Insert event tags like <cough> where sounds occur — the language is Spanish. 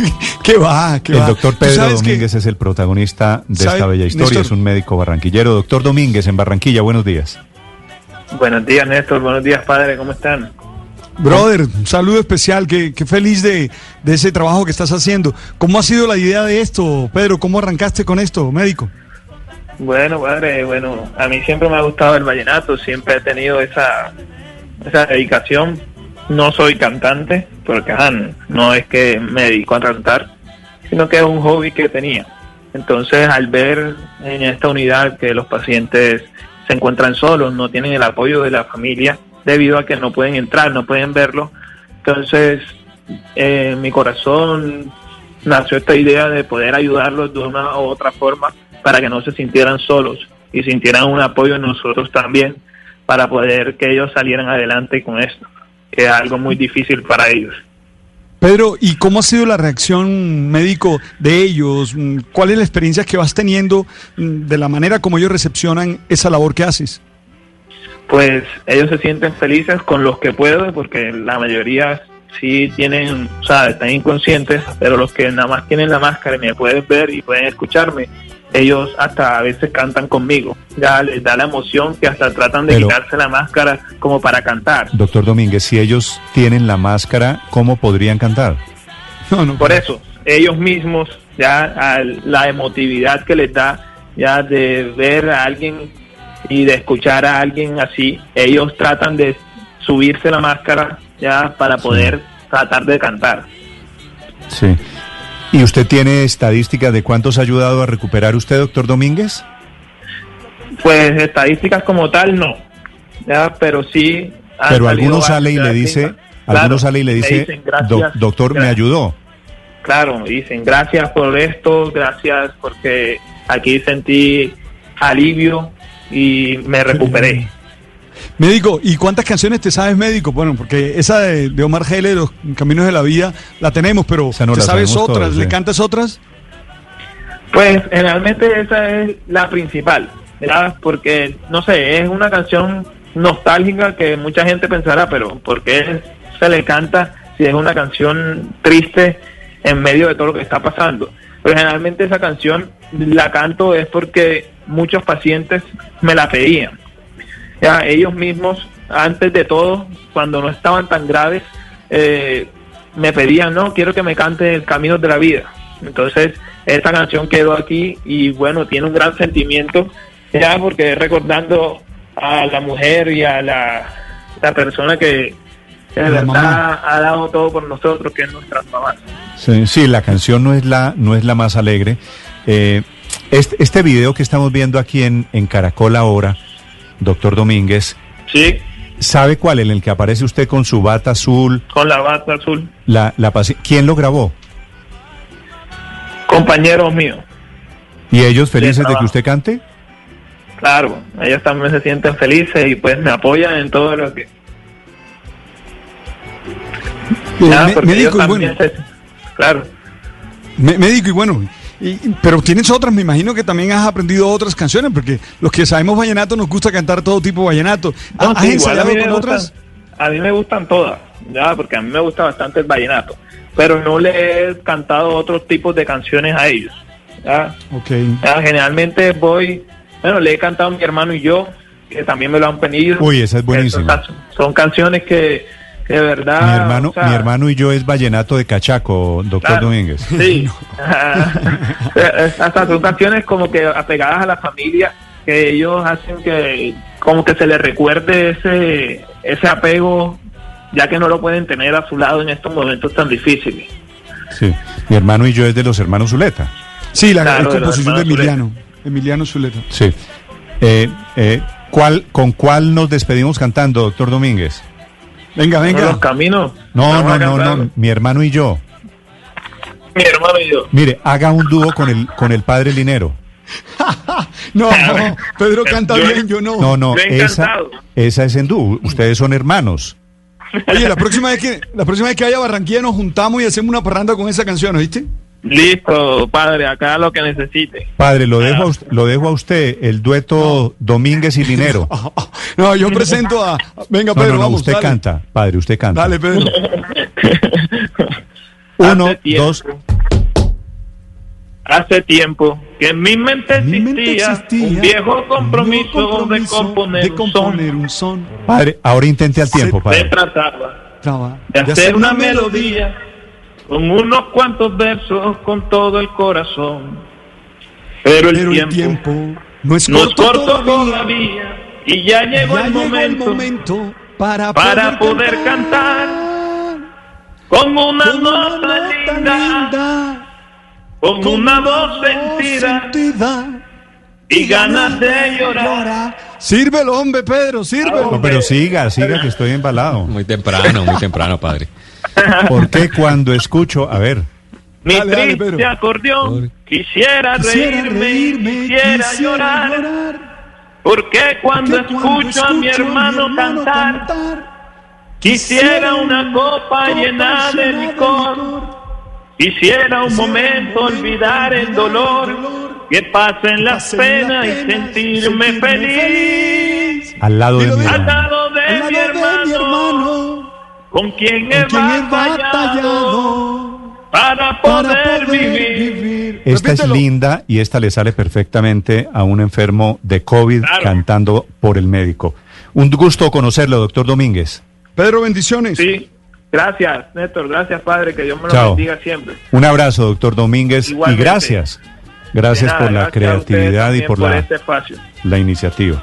<laughs> ¿Qué va? ¿Qué el va? doctor Pedro que- Domínguez es el protagonista de ¿Sabe, esta bella historia, Néstor? es un médico barranquillero. Doctor Domínguez, en Barranquilla, buenos días. Buenos días, Néstor. Buenos días, padre. ¿Cómo están? Brother, un saludo especial, qué, qué feliz de, de ese trabajo que estás haciendo. ¿Cómo ha sido la idea de esto, Pedro? ¿Cómo arrancaste con esto, médico? Bueno, padre, bueno, a mí siempre me ha gustado el vallenato, siempre he tenido esa, esa dedicación. No soy cantante, porque ajá, no es que me dedico a cantar, sino que es un hobby que tenía. Entonces, al ver en esta unidad que los pacientes se encuentran solos, no tienen el apoyo de la familia, debido a que no pueden entrar, no pueden verlo, entonces eh, en mi corazón nació esta idea de poder ayudarlos de una u otra forma para que no se sintieran solos y sintieran un apoyo en nosotros también para poder que ellos salieran adelante con esto, es algo muy difícil para ellos. Pedro, ¿y cómo ha sido la reacción médico de ellos? Mm, ¿Cuál es la experiencia que vas teniendo mm, de la manera como ellos recepcionan esa labor que haces? Pues ellos se sienten felices con los que puedo, porque la mayoría sí tienen, o sea, están inconscientes, pero los que nada más tienen la máscara y me pueden ver y pueden escucharme, ellos hasta a veces cantan conmigo. Ya les da la emoción que hasta tratan de Pero- quitarse la máscara como para cantar. Doctor Domínguez, si ellos tienen la máscara, ¿cómo podrían cantar? <laughs> No, no. Por eso, ellos mismos, ya la emotividad que les da, ya de ver a alguien y de escuchar a alguien así, ellos tratan de subirse la máscara ya para poder tratar de cantar. Sí. ¿Y usted tiene estadísticas de cuántos ha ayudado a recuperar usted, doctor Domínguez? Pues estadísticas como tal no, ya, pero sí. Pero alguno sale y le dice. Claro, alguno sale y le dice, dicen, gracias, "Doc- doctor, me gracias". ayudó. Claro, dicen gracias por esto, gracias porque aquí sentí alivio y me recuperé. Médico, ¿y cuántas canciones te sabes, médico? Bueno, porque esa de, de Omar Gele, Los Caminos de la Vida, la tenemos, pero no ¿te sabes otras? todos, ¿Le sí. cantas otras? Pues generalmente esa es la principal, ¿verdad? Porque, no sé, es una canción nostálgica que mucha gente pensará, pero ¿por qué se le canta si es una canción triste en medio de todo lo que está pasando? Pero generalmente esa canción la canto es porque muchos pacientes me la pedían. Ya, ellos mismos, antes de todo, cuando no estaban tan graves, eh, me pedían, no, quiero que me cante El Camino de la Vida. Entonces, esta canción quedó aquí y bueno, tiene un gran sentimiento, ya porque recordando a la mujer y a la, la persona que, de La verdad mamá. ha dado todo por nosotros, que es nuestra mamá. Sí, sí, la canción no es la, no es la más alegre. Eh, este, este video que estamos viendo aquí en, en Caracol ahora, doctor Domínguez, Sí, ¿sabe cuál? En el que aparece usted con su bata azul, con la bata azul. la, la ¿Quién lo grabó? Compañeros míos. ¿Y ellos felices de que usted cante? Claro, ellos también se sienten felices y pues me apoyan en todo lo que... Eh, mé- porque médico, y bueno, se- Claro. mé- médico, y bueno, y- y- pero tienes otras, me imagino que también has aprendido otras canciones, porque los que sabemos vallenato nos gusta cantar todo tipo de vallenato. No, ¿Has sí, ensayado con gustan- otras? A mí me gustan todas, ya, porque a mí me gusta bastante el vallenato, pero no le he cantado otros tipos de canciones a ellos. Ya, generalmente voy, bueno, le he cantado a mi hermano y yo, que también me lo han pedido. Uy, esa es buenísima. Son, can- son canciones que de verdad... mi hermano, o sea, mi hermano y yo es vallenato de cachaco, doctor Claro. Domínguez. Sí. <laughs> <laughs> Hasta son canciones como que apegadas a la familia que ellos hacen que como que se les recuerde ese ese apego ya que no lo pueden tener a su lado en estos momentos tan difíciles. Sí. Mi hermano y yo es de los hermanos Zuleta. Sí, la, Claro, la composición de Emiliano. Emiliano Zuleta. Sí. Eh, eh, ¿cuál, ¿Con cuál nos despedimos cantando, doctor Domínguez? Venga, venga. los caminos. No, no, no, no, mi hermano y yo. Mi hermano y yo. Mire, haga un dúo con el, con el padre Linero. <laughs> No, no, Pedro canta Yo- bien, yo no. No, no, esa, esa es en dúo. Ustedes son hermanos. Oye, la próxima vez que la próxima vez que vaya a Barranquilla nos juntamos y hacemos una parranda con esa canción, ¿oíste? Listo, padre, acá lo que necesite. Padre, lo dejo a usted, lo dejo a usted el dueto Domínguez y Linero. <laughs> No, yo presento a venga No, Pedro, no, no, vamos, usted dale. canta, padre, usted canta. Dale, Pedro. <laughs> Uno, Hace dos. Hace tiempo que en mi mente En mi mente existía, existía un viejo compromiso, un compromiso de componer, de un componer son. un son. Padre, ahora intente al tiempo, Se padre. trataba Traba- de hacer una melodía con unos cuantos versos con todo el corazón. Pero el, Pero el tiempo, tiempo no es no corto, corto todavía. todavía y ya llegó, Ya el, llegó momento el momento para, para poder cantar con una con una nota linda, linda, con, con una voz sentida sentida y ganas de llorar. Sírvelo, hombre, Pedro, sírvelo. No, pero siga, siga que estoy embalado. Muy temprano, muy temprano, padre. <laughs> ¿Por qué cuando escucho, a ver, Mi Dale, dale, triste Pedro. acordeón, quisiera, Quisiera reírme, reírme, quisiera, quisiera llorar, llorar. porque cuando escucho a mi hermano cantar, quisiera una copa llena de licor, quisiera un momento olvidar el dolor, que pasen las penas y sentirme feliz, al lado de mi hermano? Con quien he con quien he batallado para para poder vivir. vivir. Esta es linda y esta le sale perfectamente a un enfermo de COVID Claro. cantando por el médico. Un gusto conocerlo, doctor Domínguez. Pedro, bendiciones. Sí, gracias, Néstor, gracias, Padre, que Dios me lo Chao. bendiga siempre. Un abrazo, doctor Domínguez, Igualmente. y gracias. Gracias nada, por la gracias creatividad y por la, este la iniciativa.